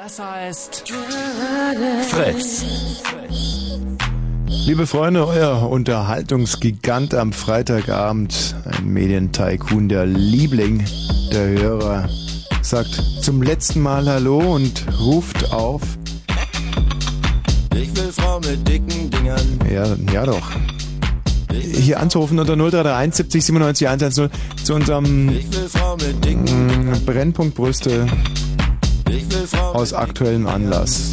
Das heißt Fritz. Liebe Freunde, euer Unterhaltungsgigant am Freitagabend, ein Medientycoon, der Liebling der Hörer, sagt zum letzten Mal Hallo und ruft auf. Ich will Frau mit dicken Dingern. Ja, ja doch. Hier anzurufen unter 0331 70 97 110 zu unserem Ich will Frau mit dicken. mm, Brennpunkt Brüste aus aktuellem Anlass.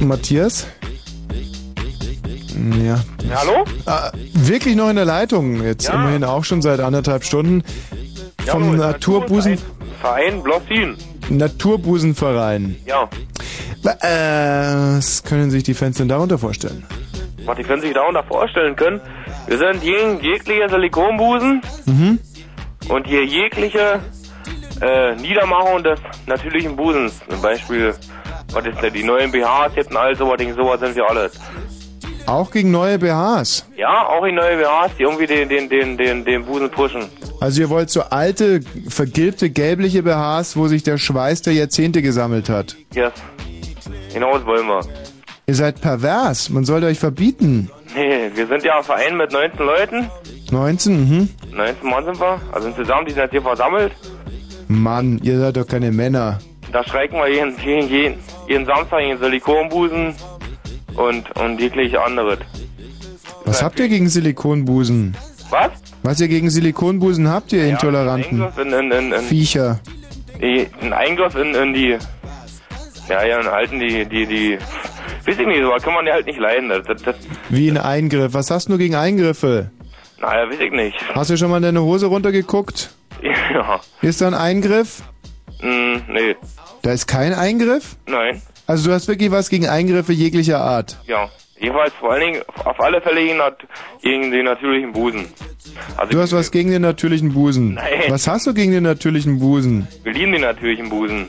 Matthias? Ja. Hallo? Ah, wirklich noch in der Leitung, jetzt Ja. immerhin auch schon seit anderthalb Stunden. Vom hallo, Naturbusen, Verein Blossin. Naturbusenverein. Ja. Äh, was können sich die Fans denn darunter vorstellen? Was die können sich darunter vorstellen können. Wir sind gegen jegliche Silikonbusen Mhm. Und hier jegliche äh, Niedermachung des natürlichen Busens. Zum Beispiel, was ist denn, die neuen BHs jetzt und all sowas, sowas sind wir alles. Auch gegen neue BHs. Ja, auch die neuen BHs, die irgendwie den, den, den, den, den Busen pushen. Also ihr wollt so alte, vergilbte, gelbliche BHs, wo sich der Schweiß der Jahrzehnte gesammelt hat. Yes. Genau das wollen wir. Ihr seid pervers, man sollte euch verbieten. Nee, wir sind ja ein Verein mit 19 Leuten. 19, mhm. 19 Mann sind wir. Also insgesamt, die sind hier versammelt. Mann, ihr seid doch keine Männer. Da streiken wir jeden, jeden, jeden, jeden Samstag gegen Silikonbusen und, und jegliche andere. Was habt ihr gegen Silikonbusen? Was? Was ihr gegen Silikonbusen habt, ihr Intoleranten? Eingriff in, in, in, in, Viecher. ein Eingriff in, in die, ja, ja, dann halten die, die, die, weiß ich nicht, sowas kann man ja halt nicht leiden. Das, das, das, Wie ein Eingriff. Was hast du gegen Eingriffe? naja, weiß ich nicht. Hast du schon mal in deine Hose runtergeguckt? Ja, ist da ein Eingriff? hm, nee, Da ist kein Eingriff? nein, Also du hast wirklich was gegen Eingriffe jeglicher Art. ja. Jedenfalls vor allen Dingen, auf alle Fälle gegen, gegen den natürlichen Busen. Also, Du hast was gegen den natürlichen Busen. Nein. Was hast du gegen den natürlichen Busen? wir lieben den natürlichen Busen.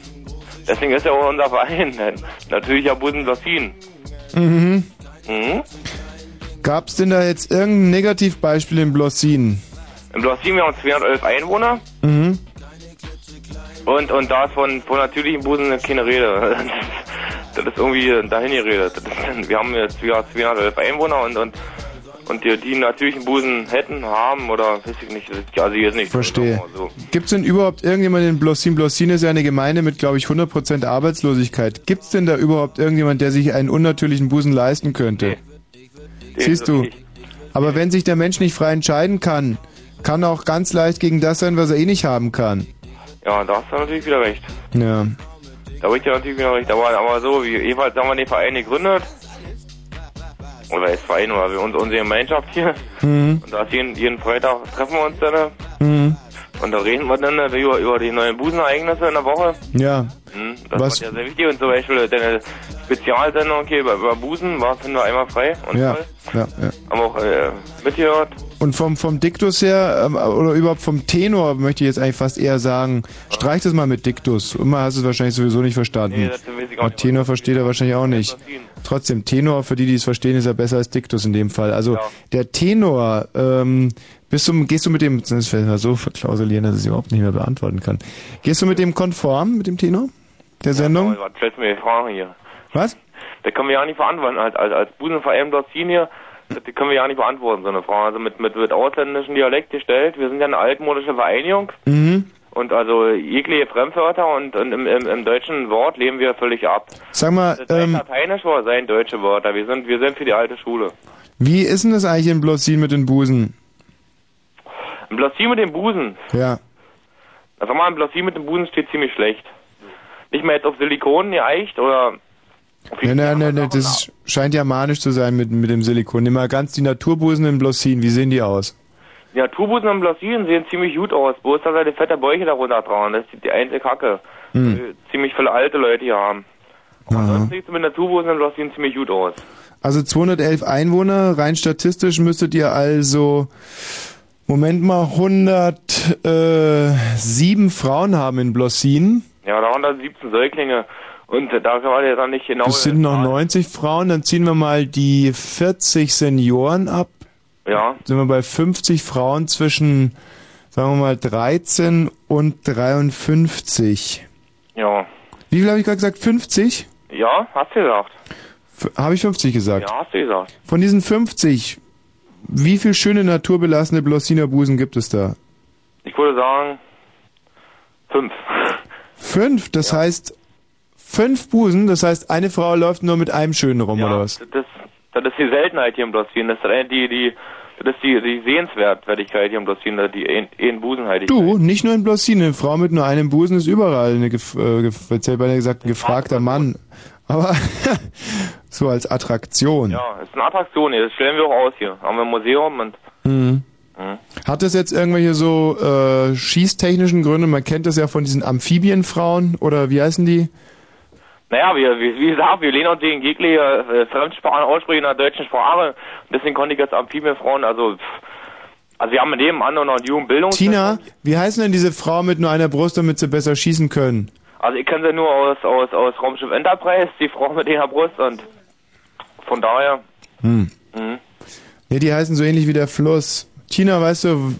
Deswegen ist ja auch unser Verein, ein natürlicher Busen Blossin. Mhm. Mhm. Gab's denn da jetzt irgendein Negativbeispiel in Blossin? In Blossin, wir haben 211 Einwohner. Mhm. Und, und da ist von, von natürlichen Busen keine Rede. Das ist irgendwie dahin geredet. Wir haben jetzt ja, 211 Einwohner und, und, und die, die natürlichen Busen hätten, haben oder weiß ich nicht. Also ist nicht. Verstehe. So. Gibt's denn überhaupt irgendjemand in Blossin? Blossin ist ja eine Gemeinde mit, glaube ich, 100% Arbeitslosigkeit. Gibt's denn da überhaupt irgendjemand, der sich einen unnatürlichen Busen leisten könnte? Siehst du? Aber wenn sich der Mensch nicht frei entscheiden kann, kann er auch ganz leicht gegen das sein, was er eh nicht haben kann. Ja, da hast du natürlich wieder recht. Ja. Da habe ich ja natürlich wieder recht. Aber, aber so, wie, jedenfalls haben wir den Verein gegründet. Oder ist Verein, oder wir, uns, unsere Gemeinschaft hier. Mhm. Und da ist jeden, jeden Freitag treffen wir uns dann. Mhm. Und da reden wir dann äh, über, über die neuen Busenereignisse in der Woche. Ja. Hm, das Was- war ja sehr wichtig. Und zum Beispiel deine Spezialsendung hier über, über Busen war, finden wir einmal frei. Und Ja. toll. ja, ja. Haben auch äh, mitgehört. Und vom, vom Diktus her, ähm, oder überhaupt vom Tenor, möchte ich jetzt eigentlich fast eher sagen, streich das mal mit Diktus. Immer hast du es wahrscheinlich sowieso nicht verstanden. Nee, auch Und. Tenor versteht er wahrscheinlich auch nicht. Trotzdem, Tenor, für die, die es verstehen, ist ja besser als Diktus in dem Fall. Also der Tenor, ähm, bist du, gehst du mit dem, das fällt mir so verklausulieren, dass ich es überhaupt nicht mehr beantworten kann. Gehst du mit dem konform, mit dem Tenor? Der Sendung? Aber Was stellst du mir die Fragen hier? Was? Das können wir ja nicht beantworten. Als, als, als Busenverein Blossin hier, das können wir ja nicht beantworten, so eine Frage. Also mit, mit, mit ausländischen Dialekt gestellt. Wir sind ja eine altmodische Vereinigung. Mhm. Und also jegliche Fremdwörter und, und im, im, im deutschen Wort lehnen wir völlig ab. Sag mal, Das sei ähm, lateinisch oder seien deutsche Wörter. Wir sind, wir sind für die alte Schule. wie ist denn das eigentlich in Blossin mit den Busen? Im Blossin mit dem Busen. Ja. Also mal im Blossin mit dem Busen steht ziemlich schlecht. Nicht mehr jetzt auf Silikon geeicht oder Nein, nein, nein, nein, das scheint ja manisch zu sein mit, mit dem Silikon. Nimm mal ganz die Naturbusen in Blossin, wie sehen die aus? Die Naturbusen im Blossin sehen ziemlich gut aus. Bloß, dass er die fette Bäuche darunter tragen. Das ist die einzige Kacke. Hm. Die Ziemlich viele alte Leute hier haben. Aha. Ansonsten sieht es mit Naturbusen im Blossin ziemlich gut aus. Also 211 Einwohner, rein statistisch müsstet ihr also, Moment mal, 107 Frauen haben in Blossin. Ja, da waren da 17 Säuglinge. Und äh, da man ja dann nicht genau... Das sind noch 90 Frauen, dann ziehen wir mal die 40 Senioren ab. Ja, Sind wir bei 50 Frauen zwischen sagen wir mal 13 und 53. Ja. Wie viel habe ich gerade gesagt? 50? Ja, hast du gesagt. Habe ich 50 gesagt? Ja, hast du gesagt. Von diesen 50, wie viel schöne naturbelassene Blossiner Busen gibt es da? Ich würde sagen, fünf. Fünf, das heißt fünf Busen, das heißt eine Frau läuft nur mit einem schönen rum, oder was? Das, das ist die Seltenheit hier im Blossin. Das ist die, die, das ist die, die Sehenswertwertigkeit hier im Blossin, die ein- ein Busenheiligkeit. Du, nicht nur in Blossin, eine Frau mit nur einem Busen ist überall eine, gef äh, gef beinahe gesagt, ein gefragter Mann. Aber so als Attraktion. Ja, ist eine Attraktion hier. Das stellen wir auch aus hier. Haben wir ein Museum und Mhm. Mhm. Hat das jetzt irgendwelche so äh, schießtechnischen Gründe? Man kennt das ja von diesen Amphibienfrauen oder wie heißen die? Naja, wir, wie, wie gesagt, wir lehnen uns gegen jegliche äh, Fremdsprachen aussprechen in der deutschen Sprache. Deswegen konnte ich jetzt Amphibienfrauen, also, pff, also wir haben nebenan noch einen Jugendbildungs... Tina, wie heißen denn diese Frau mit nur einer Brust, damit sie besser schießen können? Also ich kenne sie nur aus, aus, aus Raumschiff Enterprise, die Frau mit der Brust und von daher, Hm. mhm. Ja, die heißen so ähnlich wie der Fluss. Tina, weißt du,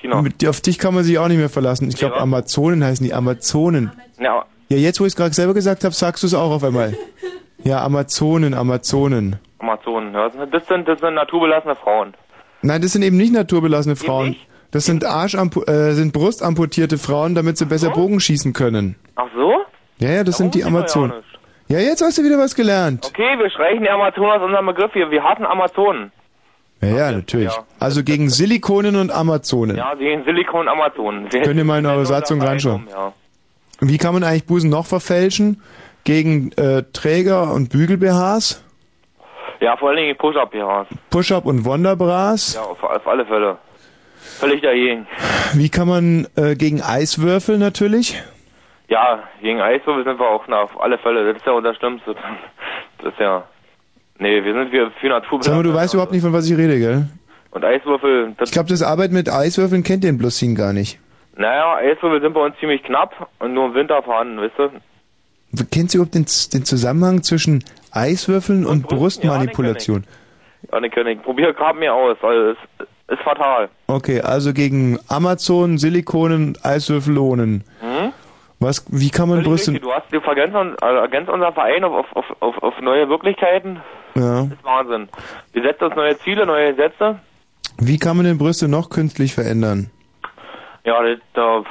Tina. mit, auf dich kann man sich auch nicht mehr verlassen. Ich glaube, Ja. Amazonen heißen die Amazonen. Ja, Ja, jetzt, wo ich es gerade selber gesagt habe, sagst du es auch auf einmal. Ja, Amazonen, Amazonen. Amazonen. Ja, das sind, das sind naturbelassene Frauen. Nein, das sind eben nicht naturbelassene Frauen. Das sind Arsch äh, sind brustamputierte Frauen, damit sie besser Bogen schießen können. Ach so? Ja, ja, das sind die Amazonen. Ja, jetzt hast du wieder was gelernt. Okay, wir streichen die Amazonen aus unserem Begriff hier. Wir hatten Amazonen. Ja, ja, natürlich. Also gegen Silikonen und Amazonen. Ja, in Silikon Amazonen. Wir Könnt ihr mal in eure Satzung reinschauen. Ja. Wie kann man eigentlich Busen noch verfälschen? Gegen äh, Träger und Bügel-BHs? ja, vor allen Dingen Push-Up ja. Push-Up und Wonderbras? Ja, auf, auf alle Fälle. Völlig dagegen. Wie kann man äh, gegen Eiswürfel natürlich? Ja, gegen Eiswürfel sind wir auch na, auf alle Fälle. Das ist ja unser Schlimmste. Das ist ja. Nee, wir sind wir für Natur. Sag mal, du weißt überhaupt nicht, von was ich rede, gell? Und Eiswürfel, das, Ich glaube, das Arbeiten mit Eiswürfeln kennt den Blossin gar nicht. Naja, Eiswürfel sind bei uns ziemlich knapp und nur im Winter vorhanden, weißt du? Kennt Sie überhaupt den, den Zusammenhang zwischen Eiswürfeln und, Brustmanipulation? Ja, ne, König, probier gerade mir aus, also es ist fatal. Okay, also gegen Amazonen, Silikonen, Eiswürfelonen. Hm? Was, wie kann man Brüste... Du hast, du vergänzt, uns- also ergänzt unseren Verein auf, auf, auf, auf, auf neue Wirklichkeiten. Ja. Das ist Wahnsinn. Wir setzen uns neue Ziele, neue Gesetze. Wie kann man den Brüste noch künstlich verändern? Ja, das, da,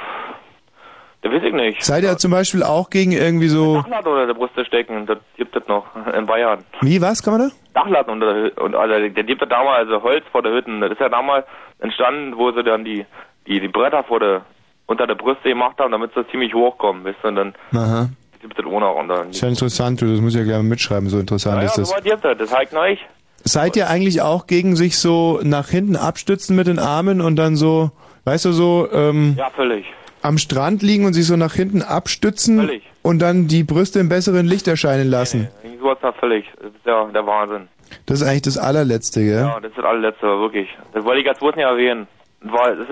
da weiß ich nicht. Seid ihr zum Beispiel auch gegen irgendwie so... Dachlatten unter der Brüste stecken, das gibt es noch in Bayern. Wie, was kann man da? Dachlatten unter der Hü- und also der gibt es damals, also Holz vor der Hütten. Das ist ja damals entstanden, wo sie dann die, die, die Bretter vor der, unter der Brüste gemacht haben, damit sie ziemlich hochkommen, weißt du, und dann Aha. gibt es auch noch unter. Ist ja interessant, das muss ich ja gleich mal mitschreiben, so interessant Ja, ja, ist so das. gibt es, das zeigt euch. Seid ihr eigentlich auch gegen sich so nach hinten abstützen mit den Armen und dann so, weißt du, so ähm, Ja, völlig. am Strand liegen und sich so nach hinten abstützen Völlig. und dann die Brüste im besseren Licht erscheinen lassen? Sowas da völlig. Das ist ja der Wahnsinn. Das ist eigentlich das allerletzte, gell? Ja, das ist das allerletzte, wirklich. Das wollte ich als Wurst nicht erwähnen.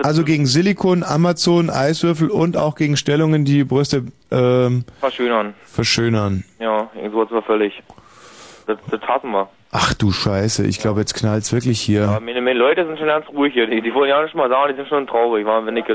Also gegen Silikon, Amazon, Eiswürfel und auch gegen Stellungen, die die Brüste ähm, verschönern. verschönern. Ja, sowas war völlig. Das, das hassen wir. Ach du Scheiße, ich glaube, jetzt knallt's wirklich hier. Aber meine, meine Leute sind schon ganz ruhig hier. Die, die wollen ja nicht mal sagen, die sind schon traurig. Wenn, ich,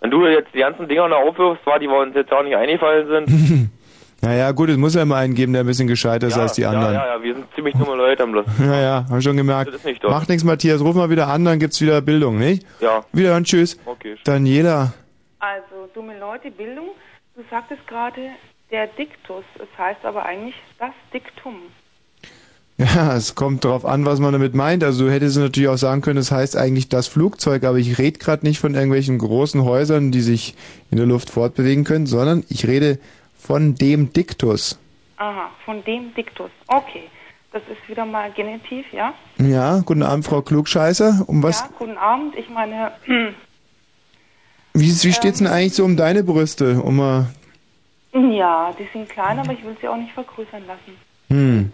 wenn du jetzt die ganzen Dinger noch aufwirfst, zwar die uns jetzt auch nicht eingefallen sind. Naja, gut, es muss ja immer einen geben, der ein bisschen gescheiter ist ja, als die anderen. Ja, ja, ja, wir sind ziemlich dumme Leute am Schluss. Ja, ja, hab ich schon gemerkt. Das ist nicht. Macht nichts, Matthias, ruf mal wieder an, dann gibt's wieder Bildung, nicht? Ja. Wieder und tschüss. Okay. Daniela. Also, dumme Leute, Bildung. Du sagtest gerade der Diktus. Es heißt aber eigentlich das Diktum. Ja, es kommt drauf an, was man damit meint. Also du hättest natürlich auch sagen können, es heißt eigentlich das Flugzeug, aber ich rede gerade nicht von irgendwelchen großen Häusern, die sich in der Luft fortbewegen können, sondern ich rede von dem Diktus. Aha, von dem Diktus. Okay. Das ist wieder mal Genitiv, ja? Ja, guten Abend, Frau Klugscheißer. Um was, Ja, guten Abend. Ich meine, wie, wie steht's denn eigentlich so um deine Brüste? Um mal, ja, die sind klein, aber ich will sie auch nicht vergrößern lassen. hm,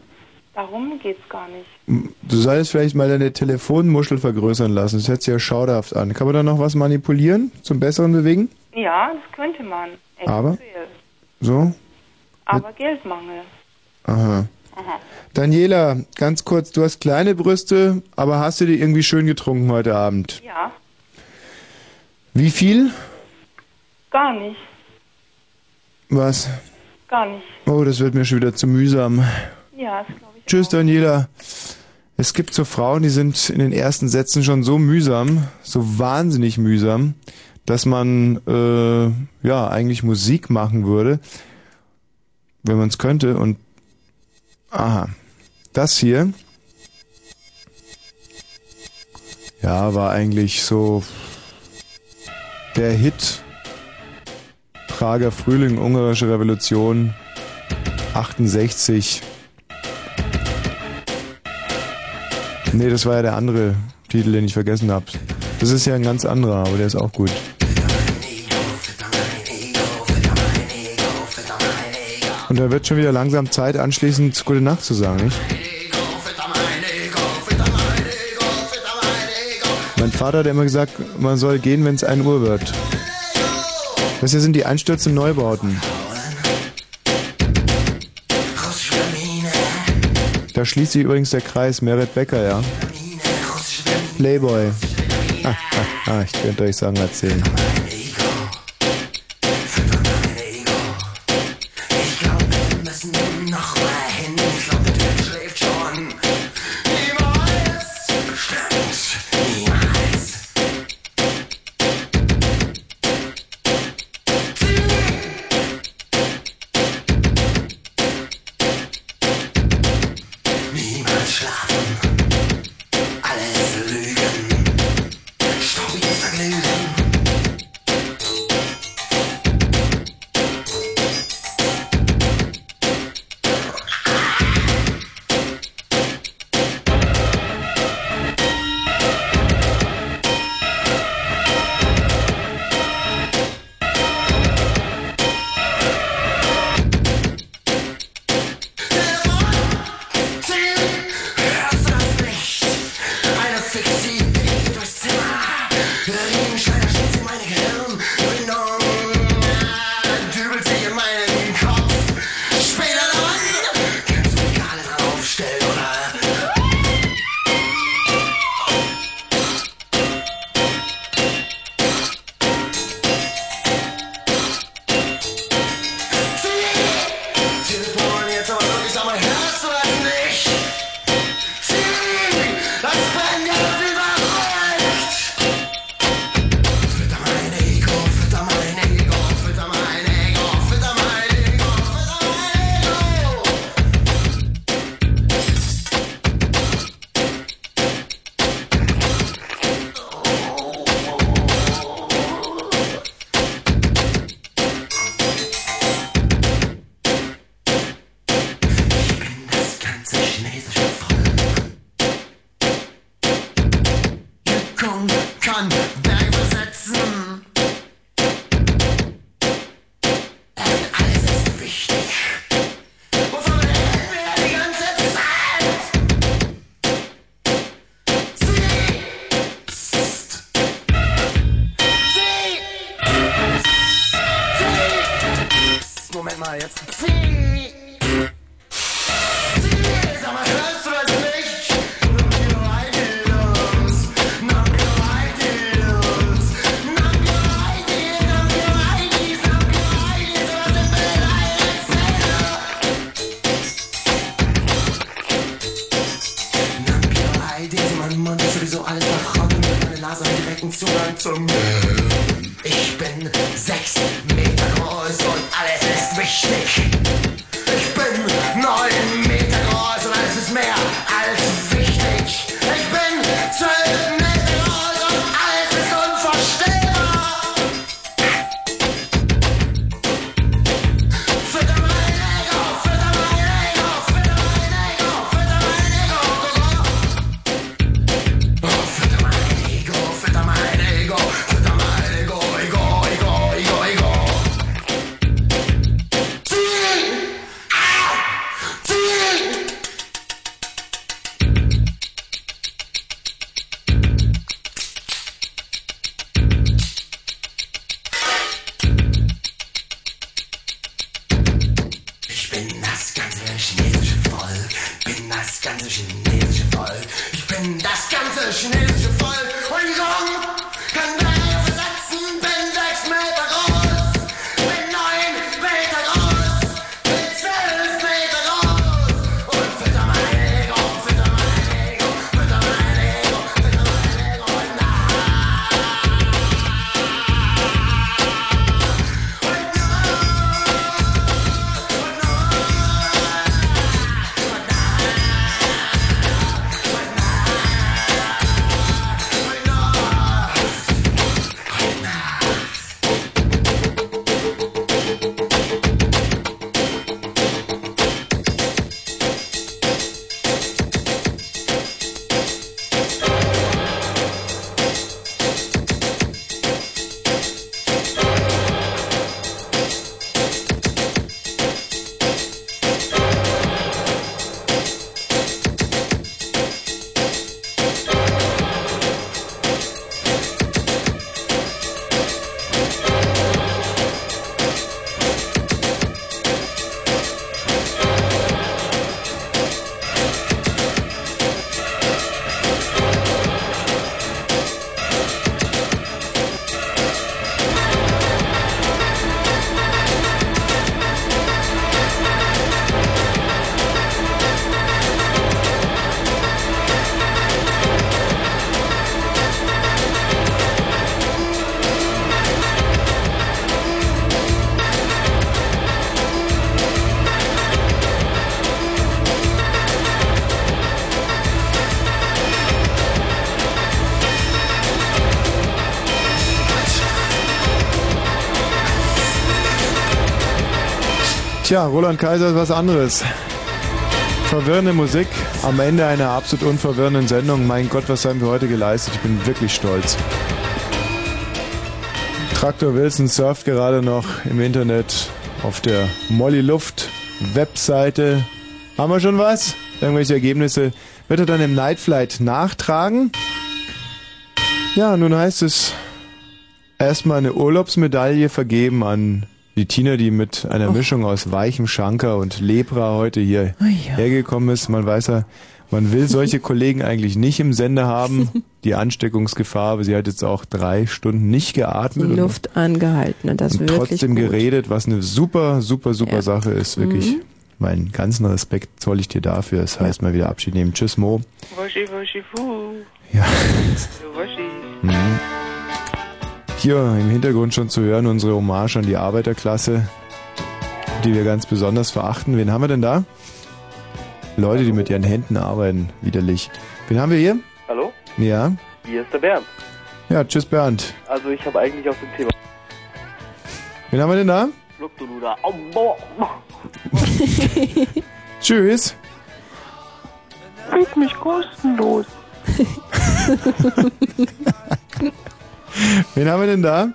Darum geht's gar nicht. du solltest vielleicht mal deine Telefonmuschel vergrößern lassen. Das hört sich ja schauderhaft an. Kann man da noch was manipulieren, zum Besseren bewegen? Ja, das könnte man. Aber? Eventuell. So? Aber Geldmangel. Aha. Aha. Daniela, ganz kurz, du hast kleine Brüste, aber hast du die irgendwie schön getrunken heute Abend? Ja, Wie viel? Gar nicht. Was? Gar nicht. Oh, das wird mir schon wieder zu mühsam. Ja, glaube ich. Tschüss, Daniela. Es gibt so Frauen, die sind in den ersten Sätzen schon so mühsam, so wahnsinnig mühsam, dass man äh, ja eigentlich Musik machen würde, wenn man es könnte. Und aha, das hier, ja, war eigentlich so der Hit Prager Frühling, ungarische Revolution 68. Nee, das war ja der andere Titel, den ich vergessen habe. Das ist ja ein ganz anderer, aber der ist auch gut. Und da wird schon wieder langsam Zeit, anschließend gute Nacht zu sagen, nicht? Mein Vater hat immer gesagt, man soll gehen, wenn es 1 Uhr wird. Das hier sind die Einstürze Neubauten. Schließt sich übrigens der Kreis Merit Becker, ja. Playboy. Ah, ah, ah, ich könnte euch sagen, erzählen. Tja, Roland Kaiser ist was anderes. Verwirrende Musik am Ende einer absolut unverwirrenden Sendung. Mein Gott, was haben wir heute geleistet? Ich bin wirklich stolz. Traktor Wilson surft gerade noch im Internet auf der Molly Luft Webseite. Haben wir schon was? Irgendwelche Ergebnisse? Wird er dann im Night Flight nachtragen? Ja, nun heißt es erstmal eine Urlaubsmedaille vergeben an die Tina, die mit einer Mischung aus weichem Schanker und Lepra heute hier Oh ja. hergekommen ist. Man weiß ja, man will solche Kollegen eigentlich nicht im Sender haben. Die Ansteckungsgefahr, aber sie hat jetzt auch drei Stunden nicht Die geatmet und, Luft angehalten und das und wirklich trotzdem gut. geredet, was eine super, super, super Ja. Sache ist. Wirklich. Mhm. Meinen ganzen Respekt zoll ich dir dafür. Das heißt mal wieder Abschied nehmen. Tschüss, Mo. Waschi, waschi, fu. Ja. Waschi. Mhm. Hier im Hintergrund schon zu hören, unsere Hommage an die Arbeiterklasse, die wir ganz besonders verachten. Wen haben wir denn da? Leute, die mit ihren Händen arbeiten, widerlich. Wen haben wir hier? Hallo, Ja. hier ist der Bernd. Ja, tschüss Bernd. Also ich habe eigentlich auf dem Thema Wen haben wir denn da? Tschüss. Fick mich kostenlos. Wen haben wir denn da?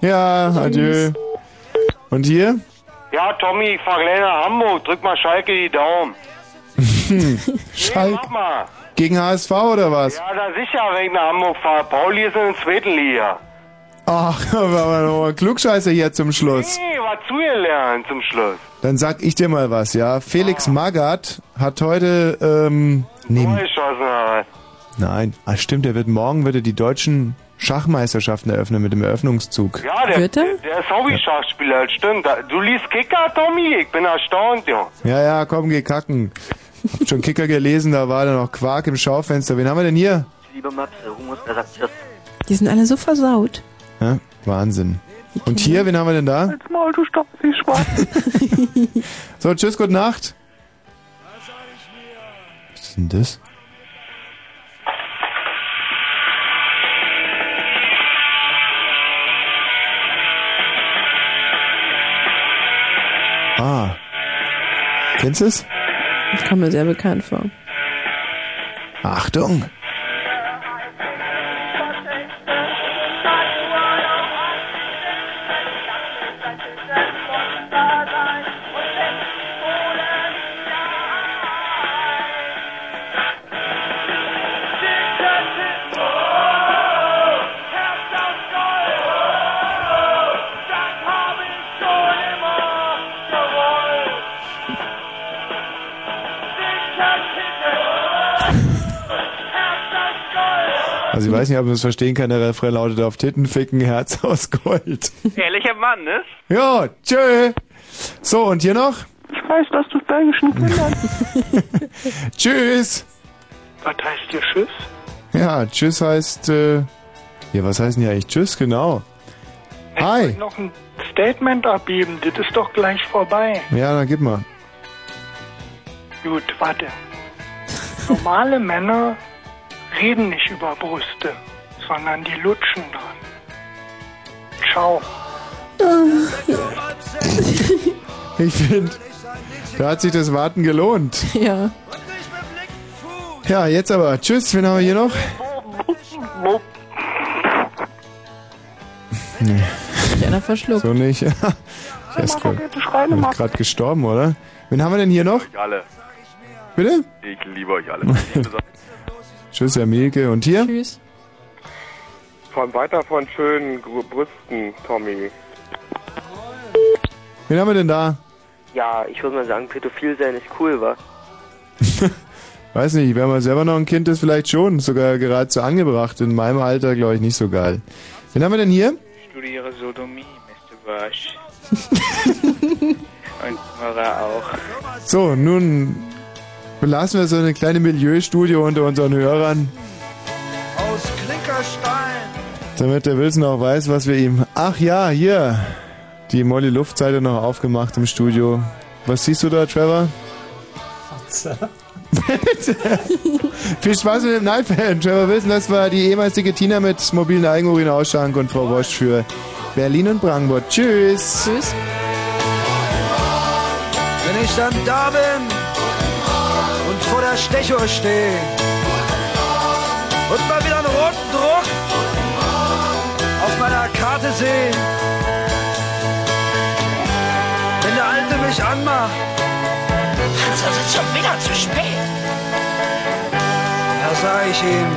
Ja, adieu. Und hier? Ja, Tommy, ich fahr gleich nach Hamburg. Drück mal Schalke die Daumen. Schalke. Mal. Gegen HSV oder was? Ja, da sicher, wenn ich nach Hamburg fahre. Pauli ist in der zweiten Liga. Ach, aber Klugscheißer hier zum Schluss. Nee, was zugelernt zum Schluss. Dann sag ich dir mal was, ja. Felix Magath hat heute, ähm, nee, geschossen was? nein, ah, stimmt, er wird morgen wird er die deutschen Schachmeisterschaften eröffnen mit dem Eröffnungszug. Ja, der, der, der ist Hobby-Schachspieler, das stimmt. Du liest Kicker, Tommy? Ich bin erstaunt, ja. Ja, ja, komm, geh kacken. Hab schon Kicker gelesen, da war da noch Quark im Schaufenster. Wen haben wir denn hier? Liebe Matze, Humus, er sagt Tschüss. Die sind alle so versaut. Ja, Wahnsinn. Und hier, wen haben wir denn da? Maul, du schwarz. So, tschüss, gute Nacht. Was ist denn das? Kennst du es? Das kam mir sehr bekannt vor. Achtung! Also ich weiß nicht, ob man es verstehen kann, der Refrain lautet auf Titten ficken, Herz aus Gold. Ehrlicher Mann, ne? Ja, tschö. So, und hier noch? Ich weiß, dass du belgischen Kindern. Tschüss. Was heißt hier Tschüss? Ja, tschüss heißt, äh, ja, was heißt denn hier eigentlich tschüss, genau? Hi. Noch ein Statement abgeben, das ist doch gleich vorbei. Ja, dann gib mal. Gut, warte. Normale Männer reden nicht über Brüste, sondern die lutschen dran. Ciao. Ich finde, da hat sich das Warten gelohnt. Ja. Ja, jetzt aber. Tschüss, wen haben wir hier noch? Nee. Hat einer verschluckt. So nicht. Ich ist gerade gestorben, oder? Wen haben wir denn hier noch? Euch alle. Bitte? Ich liebe euch alle. Tschüss, Herr Mielke. Und hier? Tschüss. Von weiter von schönen Brüsten, Tommy. Wen haben wir denn da? Ja, ich würde mal sagen, pädophil sein ist cool, wa? Weiß nicht, wenn man selber noch ein Kind ist, vielleicht schon. Sogar geradezu angebracht. In meinem Alter, glaube ich, nicht so geil. Wen haben wir denn hier? Studiere Sodomie, Mr. Wasch. Und Mara auch. So, nun belassen wir so eine kleine Milieustudie unter unseren Hörern, Aus Klinkerstein. damit der Wilson auch weiß, was wir ihm... Ach ja, hier. Die Molly Luftseite noch aufgemacht im Studio. Was siehst du da, Trevor? Viel Spaß mit dem Nightfan. Trevor Wilson, das war die ehemalige Tina mit mobilen Eigenurinausschank und Frau Wosch für Berlin und Brandenburg. Tschüss. Tschüss. Wenn ich dann da bin vor der Stechuhr stehe und mal wieder einen roten Druck auf meiner Karte sehe, wenn der Alte mich anmacht, Hans, es ist schon wieder zu spät. da sag ich ihm,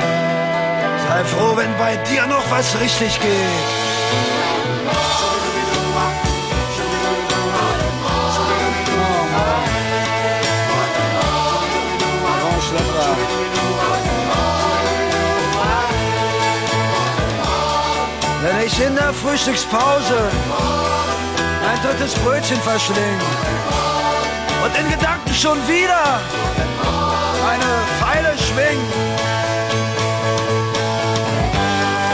sei froh, wenn bei dir noch was richtig geht. Wenn ich in der Frühstückspause ein drittes Brötchen verschling und in Gedanken schon wieder eine Pfeile schwing.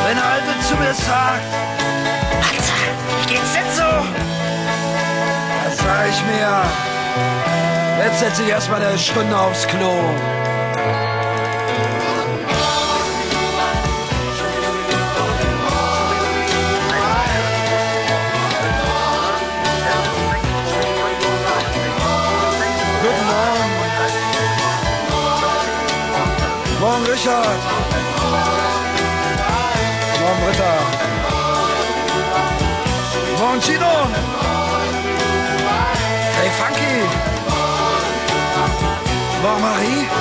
Wenn der Alte zu mir sagt, Hans, wie geht's denn so? das sag ich mir, jetzt setze ich erstmal eine Stunde aufs Klo. Richard. Morgen Ritter. Morgen Chino. Hey Funky. Morgen Marie.